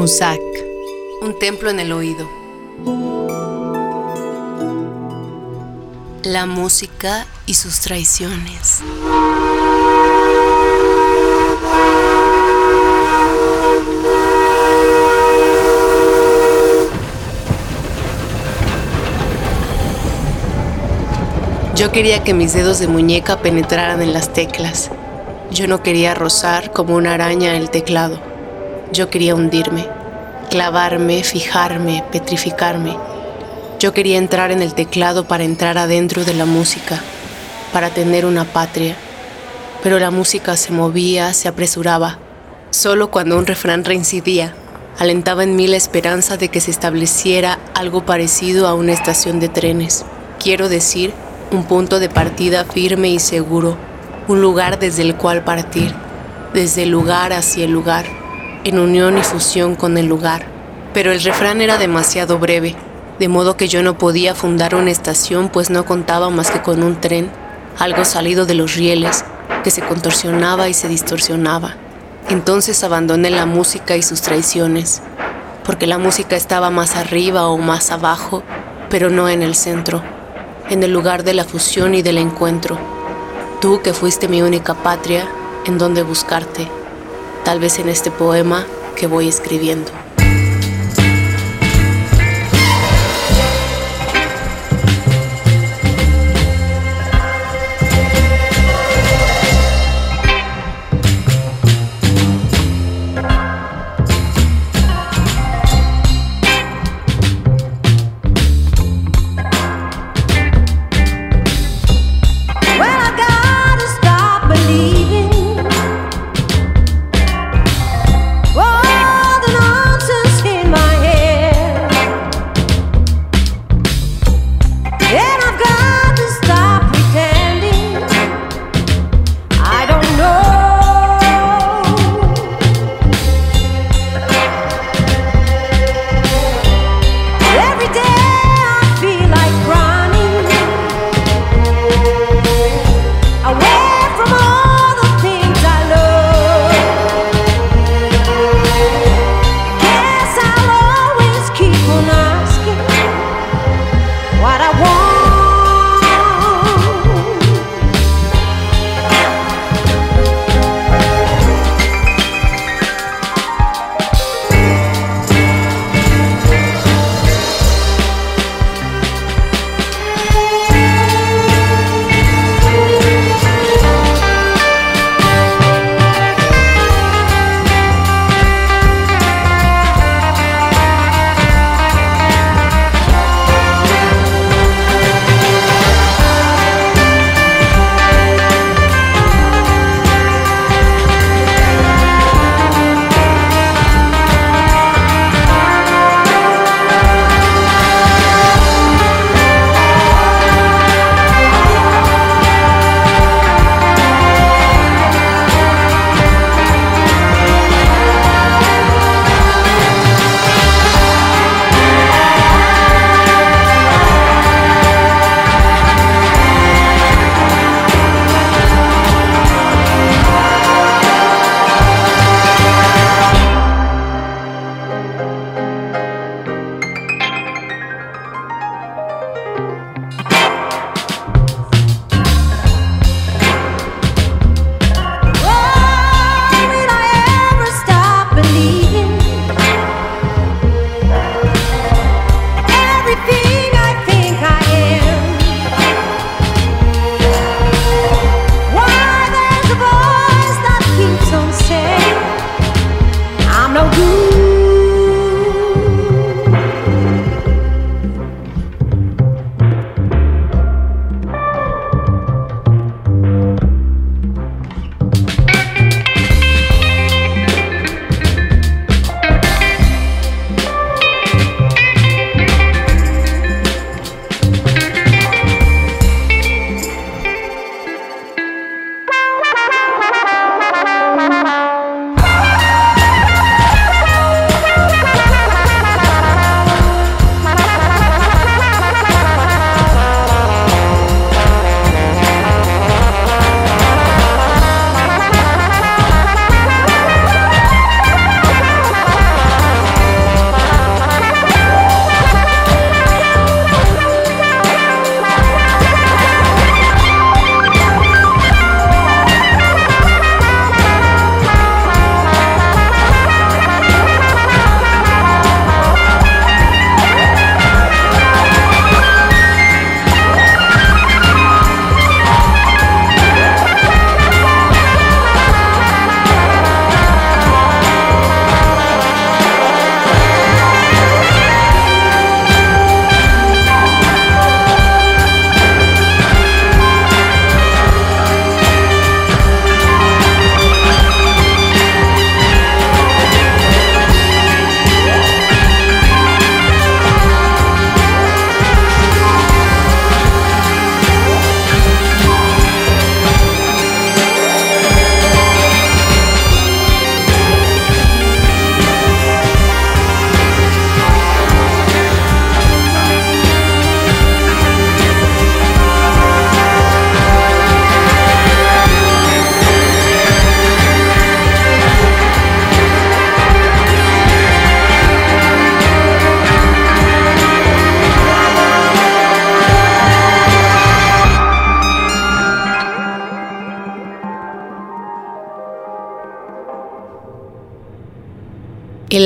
Musak, un templo en el oído. La música y sus traiciones. Yo quería que mis dedos de muñeca penetraran en las teclas. Yo no quería rozar como una araña el teclado. Yo quería hundirme, clavarme, fijarme, petrificarme. Yo quería entrar en el teclado para entrar adentro de la música, para tener una patria. Pero la música se movía, se apresuraba. Solo cuando un refrán reincidía, alentaba en mí la esperanza de que se estableciera algo parecido a una estación de trenes. Quiero decir, un punto de partida firme y seguro, un lugar desde el cual partir, desde el lugar hacia el lugar, en unión y fusión con el lugar. Pero el refrán era demasiado breve, de modo que yo no podía fundar una estación pues no contaba más que con un tren, algo salido de los rieles, que se contorsionaba y se distorsionaba. Entonces abandoné la música y sus traiciones, porque la música estaba más arriba o más abajo, pero no en el centro en el lugar de la fusión y del encuentro. Tú que fuiste mi única patria, en donde buscarte, tal vez en este poema que voy escribiendo.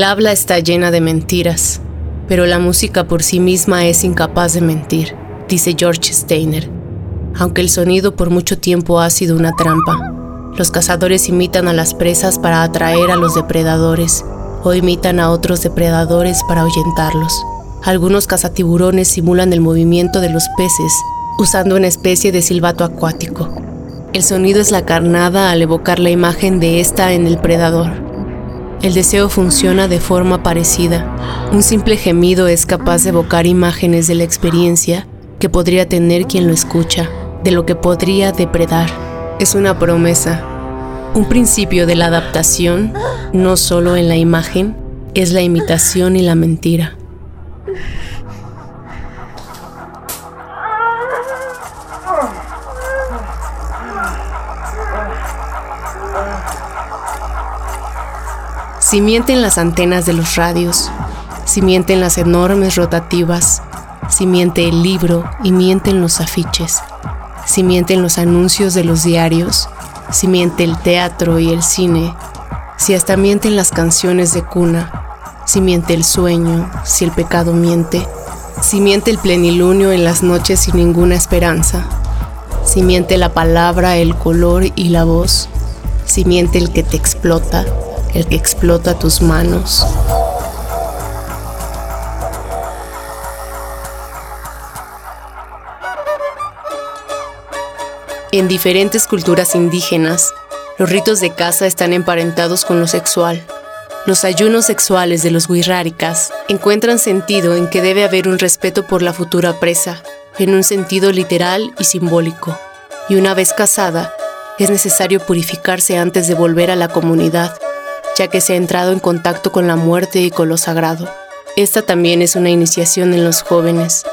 El habla está llena de mentiras, pero la música por sí misma es incapaz de mentir, dice George Steiner. Aunque el sonido por mucho tiempo ha sido una trampa, los cazadores imitan a las presas para atraer a los depredadores o imitan a otros depredadores para ahuyentarlos. Algunos cazatiburones simulan el movimiento de los peces usando una especie de silbato acuático. El sonido es la carnada al evocar la imagen de esta en el predador. El deseo funciona de forma parecida. Un simple gemido es capaz de evocar imágenes de la experiencia que podría tener quien lo escucha, de lo que podría depredar es una promesa, un principio de la adaptación, no solo en la imagen, es la imitación y la mentira. Si mienten las antenas de los radios, si mienten las enormes rotativas, si miente el libro y mienten los afiches, si mienten los anuncios de los diarios, si miente el teatro y el cine, si hasta mienten las canciones de cuna, si miente el sueño, si el pecado miente, si miente el plenilunio en las noches sin ninguna esperanza, si miente la palabra, el color y la voz, si miente el que te explota, el que explota tus manos. En diferentes culturas indígenas, los ritos de caza están emparentados con lo sexual. Los ayunos sexuales de los wixárikas encuentran sentido en que debe haber un respeto por la futura presa, en un sentido literal y simbólico. Y una vez casada, es necesario purificarse antes de volver a la comunidad, ya que se ha entrado en contacto con la muerte y con lo sagrado. Esta también es una iniciación en los jóvenes.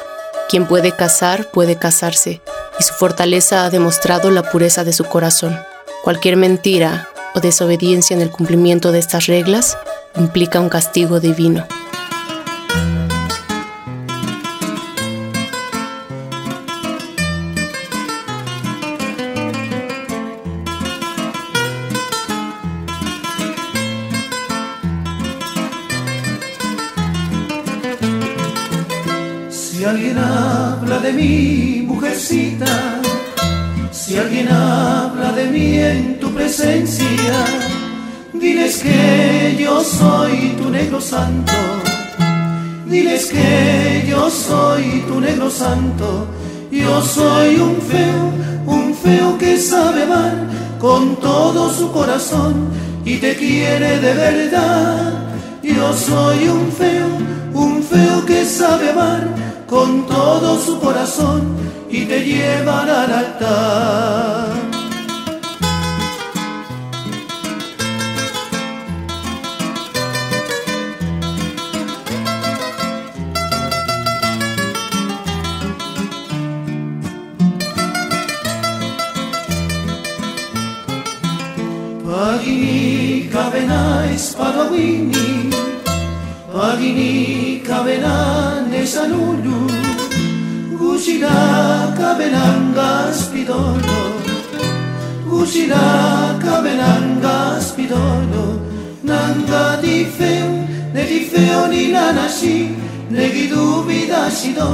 Quien puede casar, puede casarse, y su fortaleza ha demostrado la pureza de su corazón. Cualquier mentira o desobediencia en el cumplimiento de estas reglas implica un castigo divino. Si alguien habla de mí en tu presencia, diles que yo soy tu negro santo. Diles que yo soy tu negro santo. Yo soy un feo, un feo que sabe amar con todo su corazón y te quiere de verdad. Yo soy un feo, un feo que sabe amar con todo su corazón y te llevan al altar. Pagini kavena Adinik abelan esan ulu Guzinak abelan gazpidono Guzinak abelan gazpidono Nanga di feo, ne di feo ni lanasi Negi du bidasido,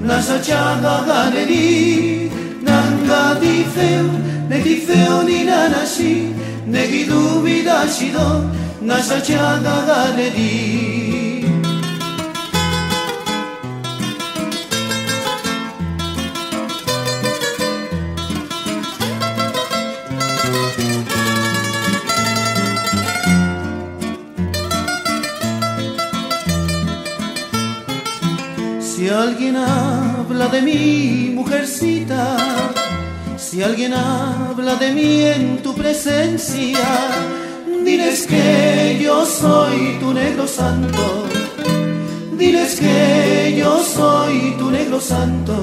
nasa txaga ganeri. Nanga di feo, ne di feo ni lanasi Negi du bidasido, nasa txaga ganeri. ne di feo ni lanasi alguien habla de mí, mujercita, si alguien habla de mí en tu presencia, diles que yo soy tu negro santo. Diles que yo soy tu negro santo.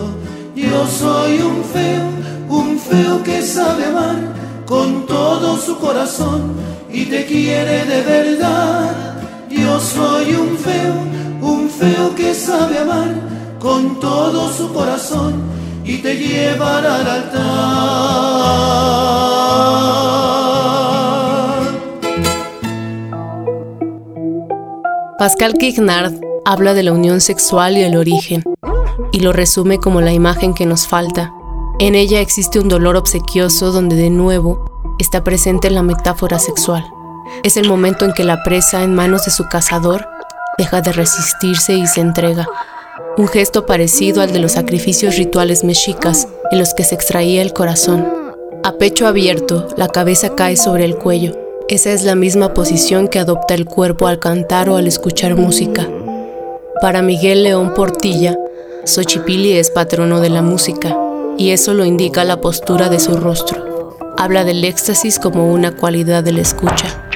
Yo soy un feo, un feo que sabe amar con todo su corazón y te quiere de verdad. Yo soy un feo, un feo que sabe amar con todo su corazón y te llevará al altar. Pascal Quignard habla de la unión sexual y el origen, y lo resume como la imagen que nos falta. En ella existe un dolor obsequioso donde de nuevo está presente la metáfora sexual. Es el momento en que la presa en manos de su cazador deja de resistirse y se entrega. Un gesto parecido al de los sacrificios rituales mexicas en los que se extraía el corazón. A pecho abierto, la cabeza cae sobre el cuello. Esa es la misma posición que adopta el cuerpo al cantar o al escuchar música. Para Miguel León Portilla, Xochipilli es patrono de la música, y eso lo indica la postura de su rostro. Habla del éxtasis como una cualidad de la escucha.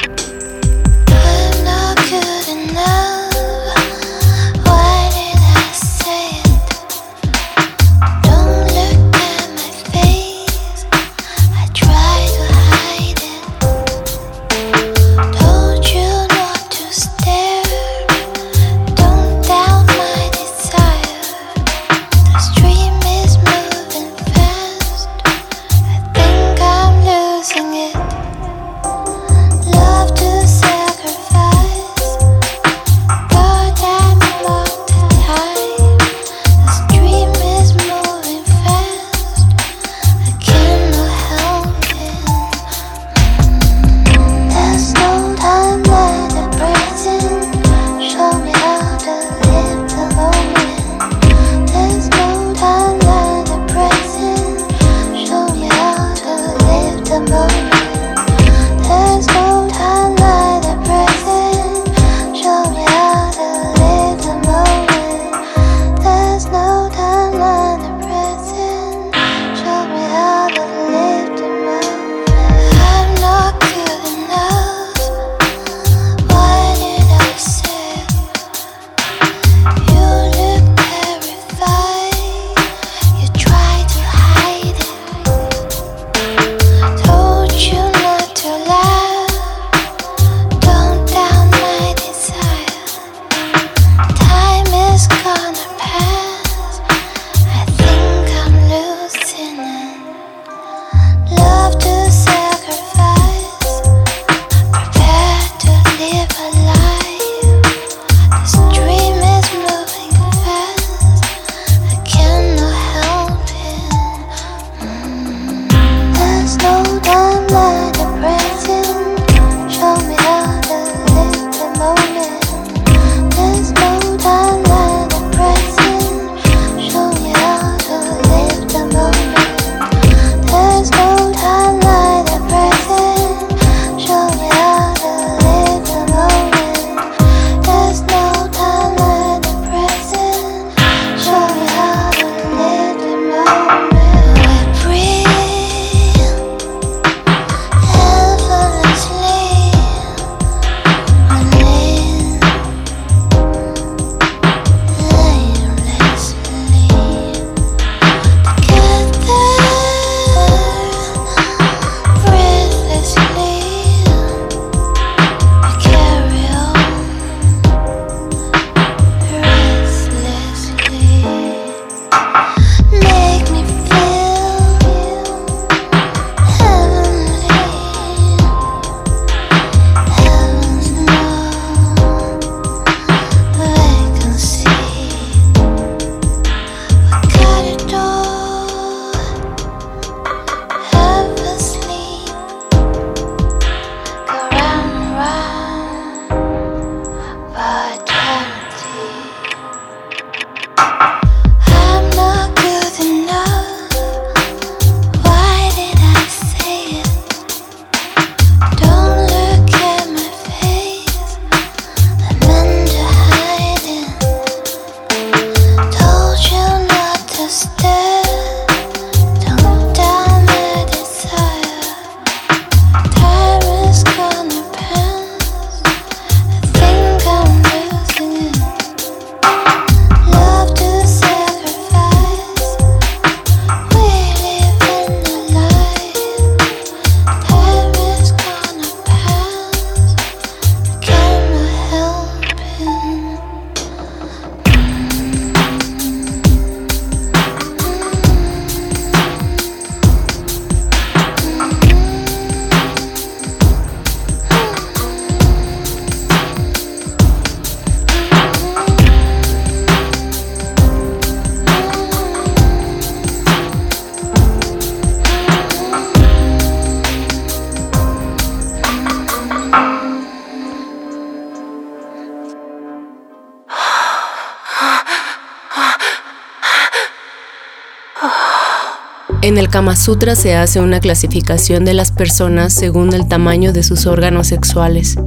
En el Kama Sutra se hace una clasificación de las personas según el tamaño de sus órganos sexuales.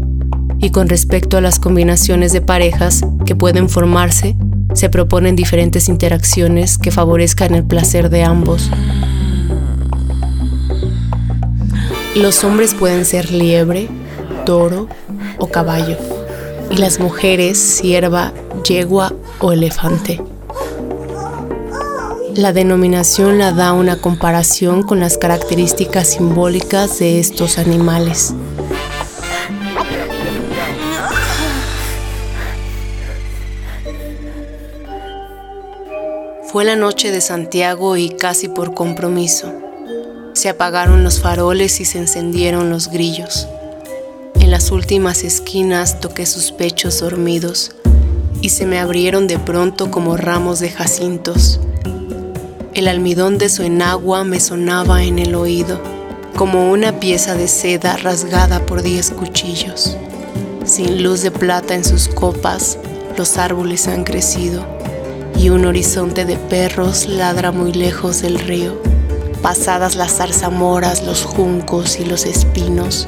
Y con respecto a las combinaciones de parejas que pueden formarse, se proponen diferentes interacciones que favorezcan el placer de ambos. Los hombres pueden ser liebre, toro o caballo, y las mujeres sierva, yegua o elefante. La denominación la da una comparación con las características simbólicas de estos animales. Fue la noche de Santiago y casi por compromiso. Se apagaron los faroles y se encendieron los grillos. En las últimas esquinas toqué sus pechos dormidos y se me abrieron de pronto como ramos de jacintos. El almidón de su enagua me sonaba en el oído, como una pieza de seda rasgada por diez cuchillos. Sin luz de plata en sus copas, los árboles han crecido y un horizonte de perros ladra muy lejos del río. Pasadas las zarzamoras, los juncos y los espinos,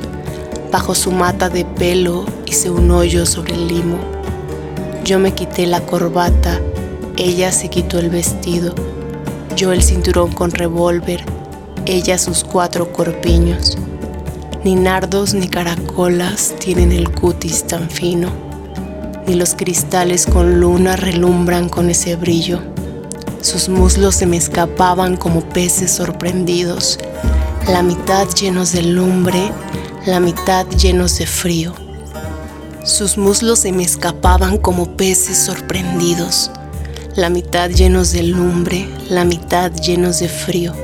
bajo su mata de pelo hice un hoyo sobre el limo. Yo me quité la corbata, ella se quitó el vestido, yo el cinturón con revólver, ella sus cuatro corpiños. Ni nardos ni caracolas tienen el cutis tan fino ni los cristales con luna relumbran con ese brillo. Sus muslos se me escapaban como peces sorprendidos, la mitad llenos de lumbre, la mitad llenos de frío. Sus muslos se me escapaban como peces sorprendidos, la mitad llenos de lumbre, la mitad llenos de frío.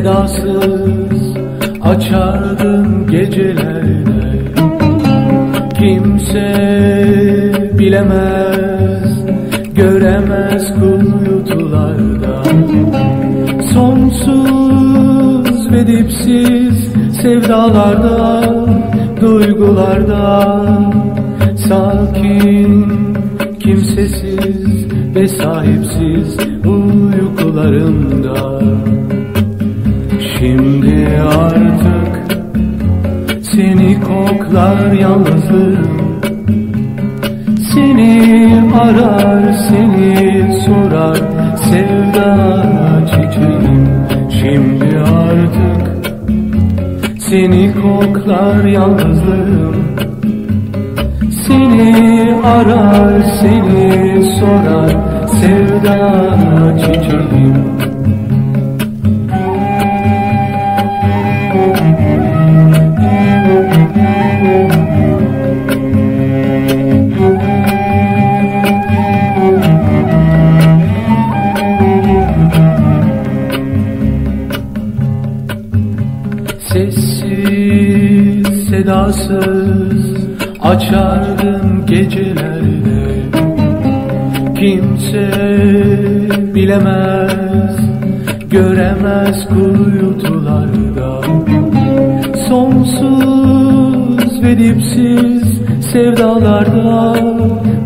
Sedasız açardım gecelerde Kimse bilemez, göremez kuyutularda. Sonsuz ve dipsiz sevdalarda, duygularda. Sakin, kimsesiz ve sahipsiz uykularımda artık seni koklar yalnızlığım Seni arar seni sorar sevda çiçeğim. Şimdi artık seni koklar yalnızlığım. Seni arar seni sorar sevda çiçeğim sedasız açardım gecelerde Kimse bilemez, göremez kuyutularda. Sonsuz ve dipsiz sevdalarda,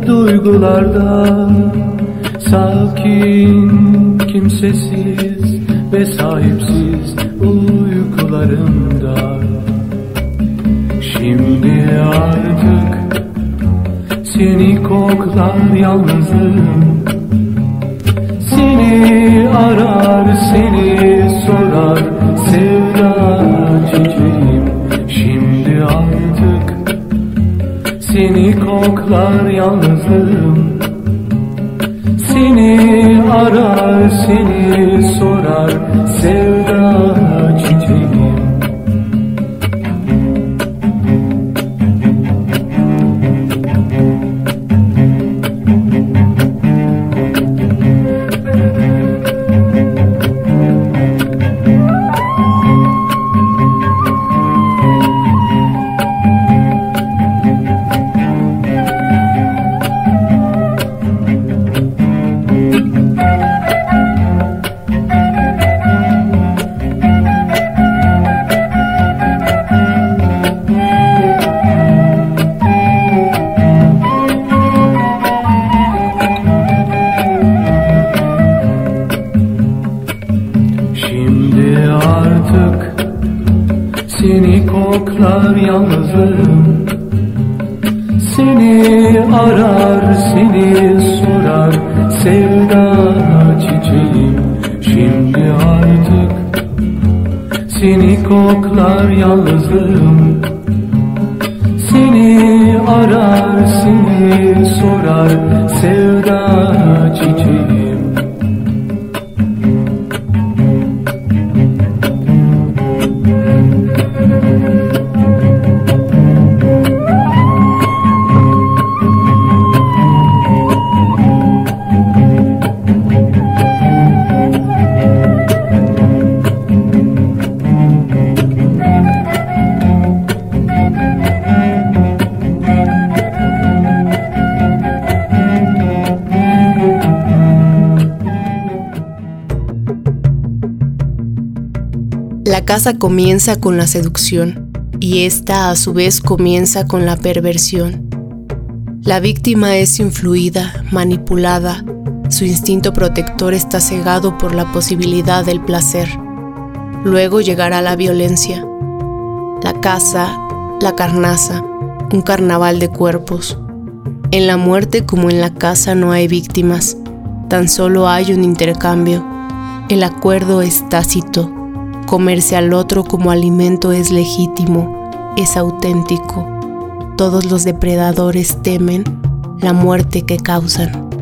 duygularda. Sakin, kimsesiz ve sahipsiz uykularımda artık seni koklar yalnızım. Seni arar seni sorar. Sevda çiçeğim Şimdi artık seni koklar yalnızım. Seni arar seni sorar. Sevda seni sorar Sevda çiçeğim. Şimdi artık Seni koklar yalnızım. Seni arar seni sorar Sevda çiçeğim La casa comienza con la seducción y esta a su vez comienza con la perversión. La víctima es influida, manipulada, su instinto protector está cegado por la posibilidad del placer. Luego llegará la violencia, la casa, la carnaza, un carnaval de cuerpos. En la muerte como en la casa no hay víctimas, tan solo hay un intercambio. El acuerdo es tácito Comerse al otro como alimento es legítimo, es auténtico. Todos los depredadores temen la muerte que causan.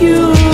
you.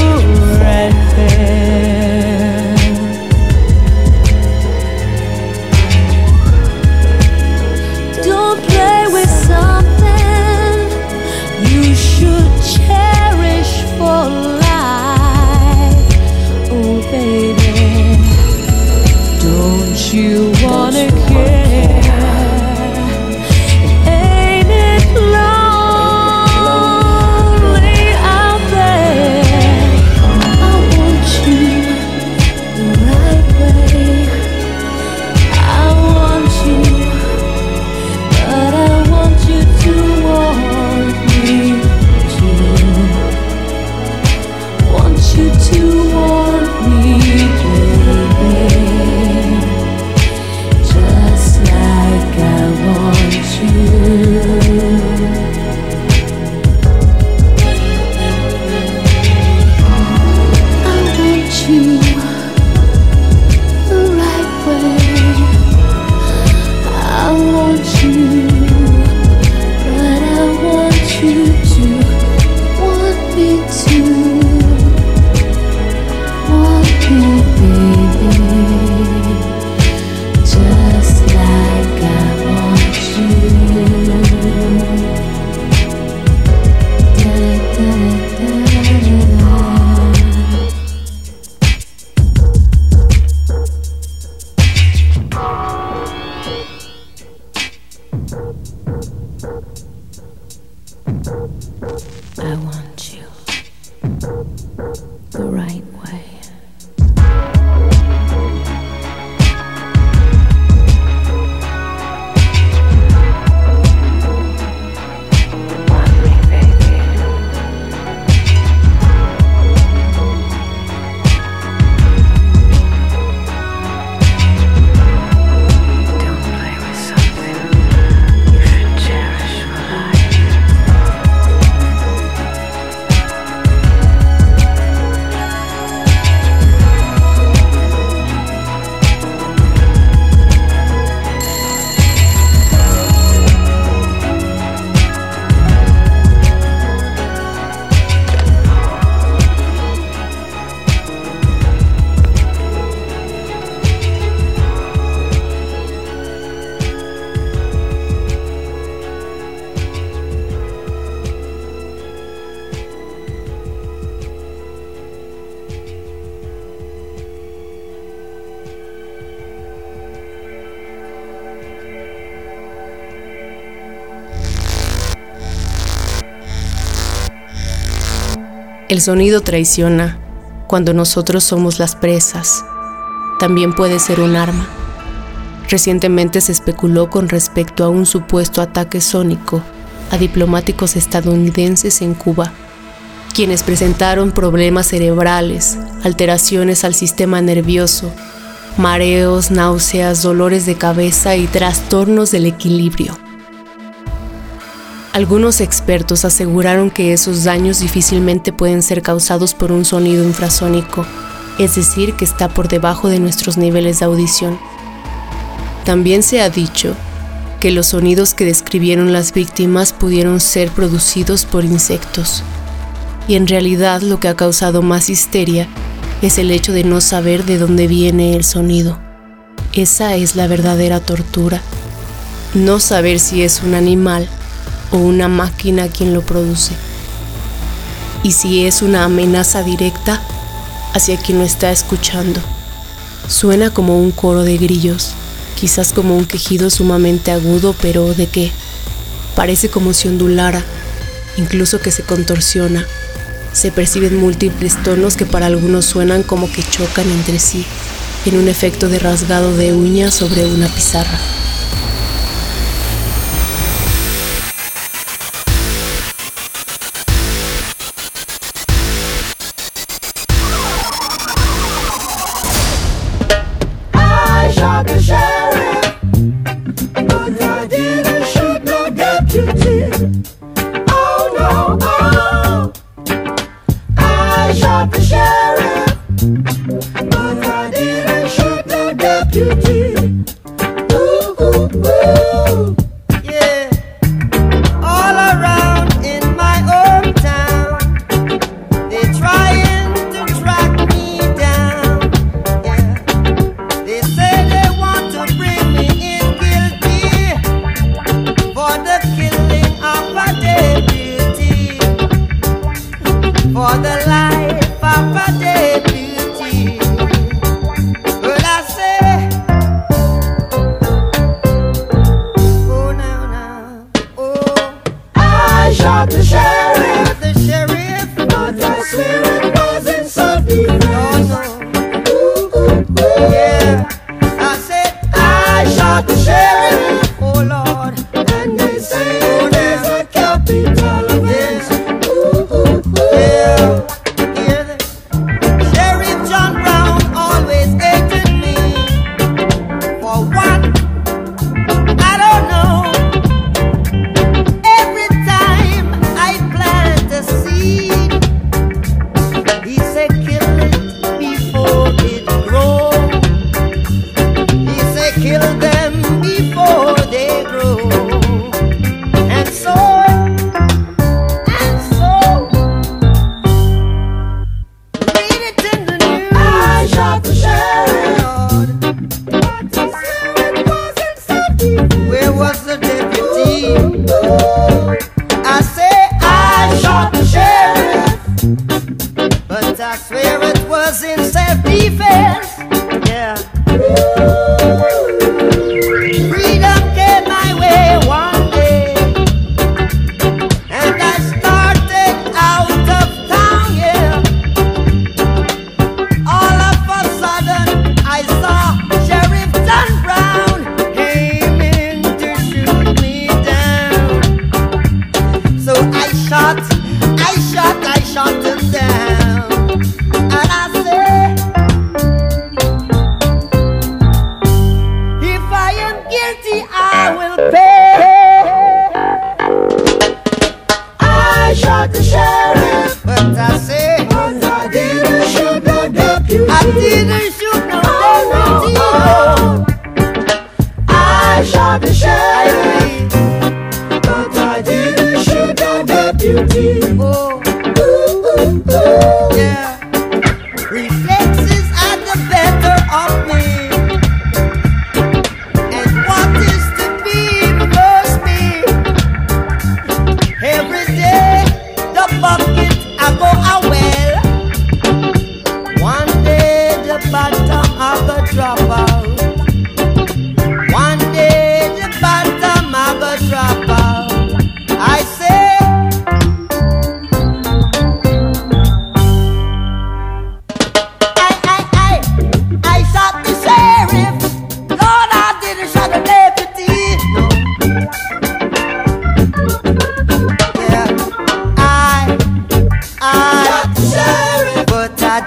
El sonido traiciona cuando nosotros somos las presas. También puede ser un arma. Recientemente se especuló con respecto a un supuesto ataque sónico a diplomáticos estadounidenses en Cuba, quienes presentaron problemas cerebrales, alteraciones al sistema nervioso, mareos, náuseas, dolores de cabeza y trastornos del equilibrio. Algunos expertos aseguraron que esos daños difícilmente pueden ser causados por un sonido infrasónico, es decir, que está por debajo de nuestros niveles de audición. También se ha dicho que los sonidos que describieron las víctimas pudieron ser producidos por insectos. Y en realidad lo que ha causado más histeria es el hecho de no saber de dónde viene el sonido. Esa es la verdadera tortura. No saber si es un animal o una máquina quien lo produce. Y si es una amenaza directa hacia quien lo está escuchando. Suena como un coro de grillos, quizás como un quejido sumamente agudo, pero ¿de qué? Parece como si ondulara, incluso que se contorsiona. Se perciben múltiples tonos que para algunos suenan como que chocan entre sí, en un efecto de rasgado de uñas sobre una pizarra. thank you. Reşat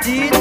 did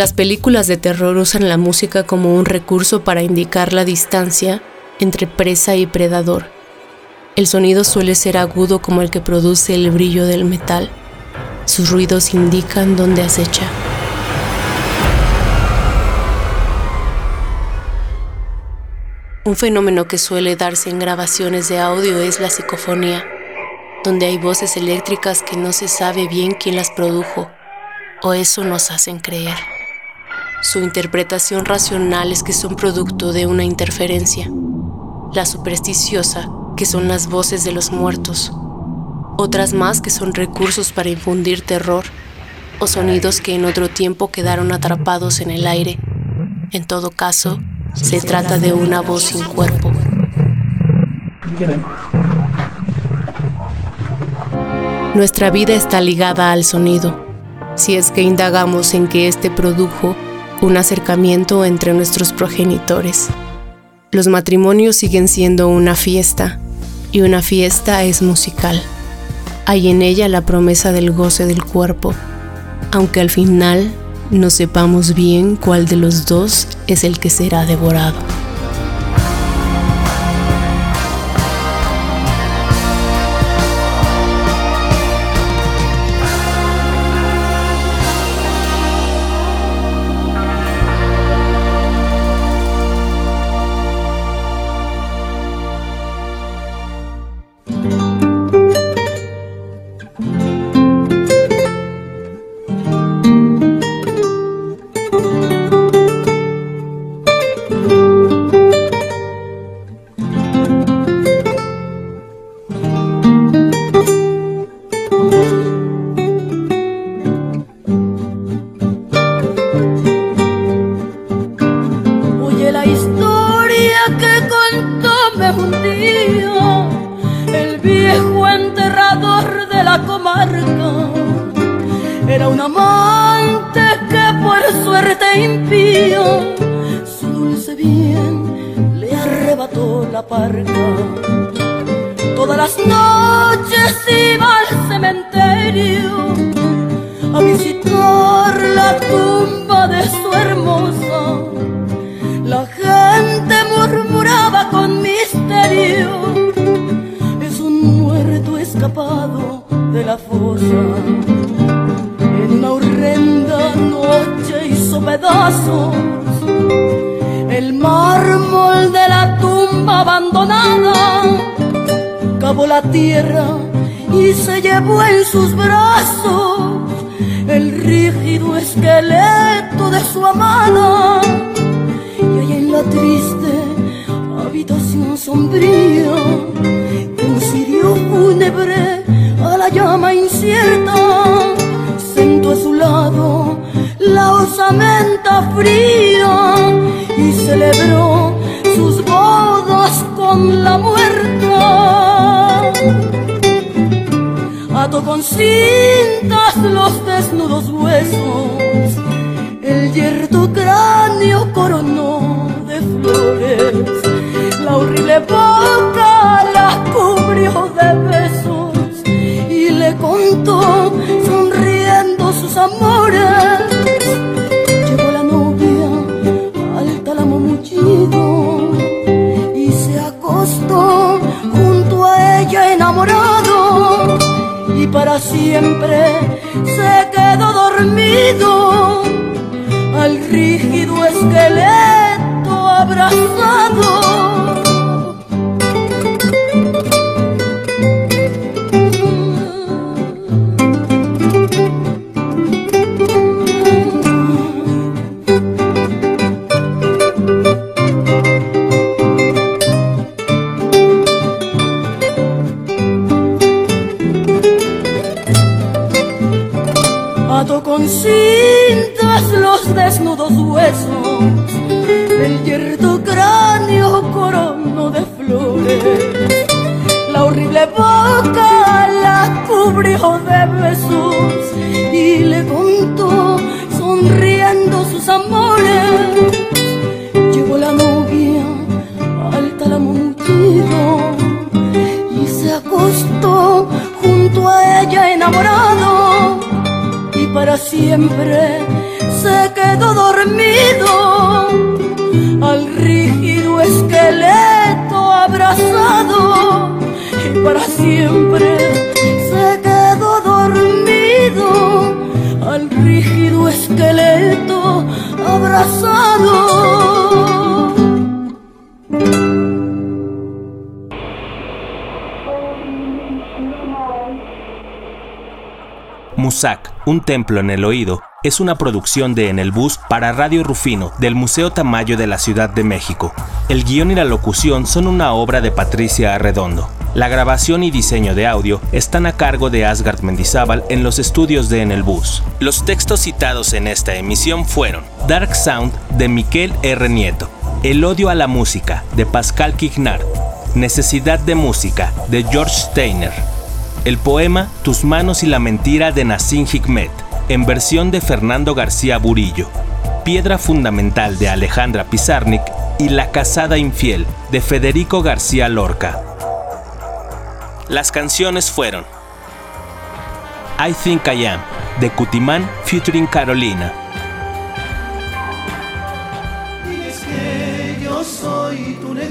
Las películas de terror usan la música como un recurso para indicar la distancia entre presa y predador. El sonido suele ser agudo como el que produce el brillo del metal. Sus ruidos indican dónde acecha. Un fenómeno que suele darse en grabaciones de audio es la psicofonía, donde hay voces eléctricas que no se sabe bien quién las produjo, o eso nos hacen creer. Su interpretación racional es que son producto de una interferencia. La supersticiosa, que son las voces de los muertos. Otras más que son recursos para infundir terror o sonidos que en otro tiempo quedaron atrapados en el aire. En todo caso, se trata de una voz sin cuerpo. Nuestra vida está ligada al sonido, si es que indagamos en que éste produjo un acercamiento entre nuestros progenitores. Los matrimonios siguen siendo una fiesta y una fiesta es musical. Hay en ella la promesa del goce del cuerpo, aunque al final no sepamos bien cuál de los dos es el que será devorado. momento frío y celebró sus bodas con la muerta. Ató con cintas los desnudos huesos, el yerto cráneo coronó de flores, la horrible boca la cubrió de besos y le contó sonriendo sus amores siempre se quedó dormido al rígido esqueleto abrazado un templo en el oído, es una producción de En el Bus para Radio Rufino del Museo Tamayo de la Ciudad de México. El guion y la locución son una obra de Patricia Arredondo. La grabación y diseño de audio están a cargo de Asgard Mendizábal en los estudios de En el Bus. Los textos citados en esta emisión fueron Dark Sound de Miquel R. Nieto, El odio a la música de Pascal Quignard, Necesidad de música de George Steiner, el poema Tus manos y la mentira de Nassim Hikmet, en versión de Fernando García Burillo, Piedra fundamental de Alejandra Pizarnik y La casada infiel de Federico García Lorca. Las canciones fueron I Think I Am de Cutimán featuring Carolina.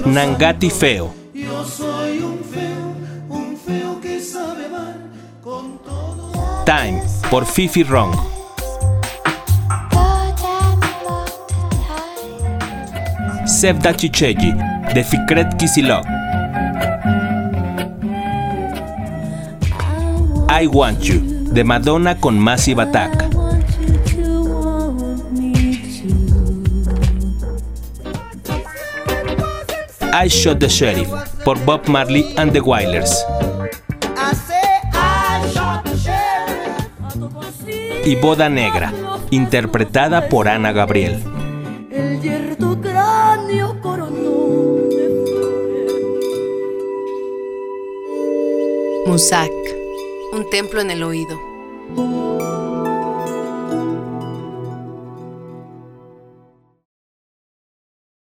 Nangati Feo. Yo soy un Time por Fifi Rong. Sevda Chicheji de Fikret Kisilov. I Want You de Madonna con Massive Attack. I Shot the Sheriff por Bob Marley and the Wailers. Y Boda Negra, interpretada por Ana Gabriel. El yerto cráneo coronó de flores. Musac, un templo en el oído.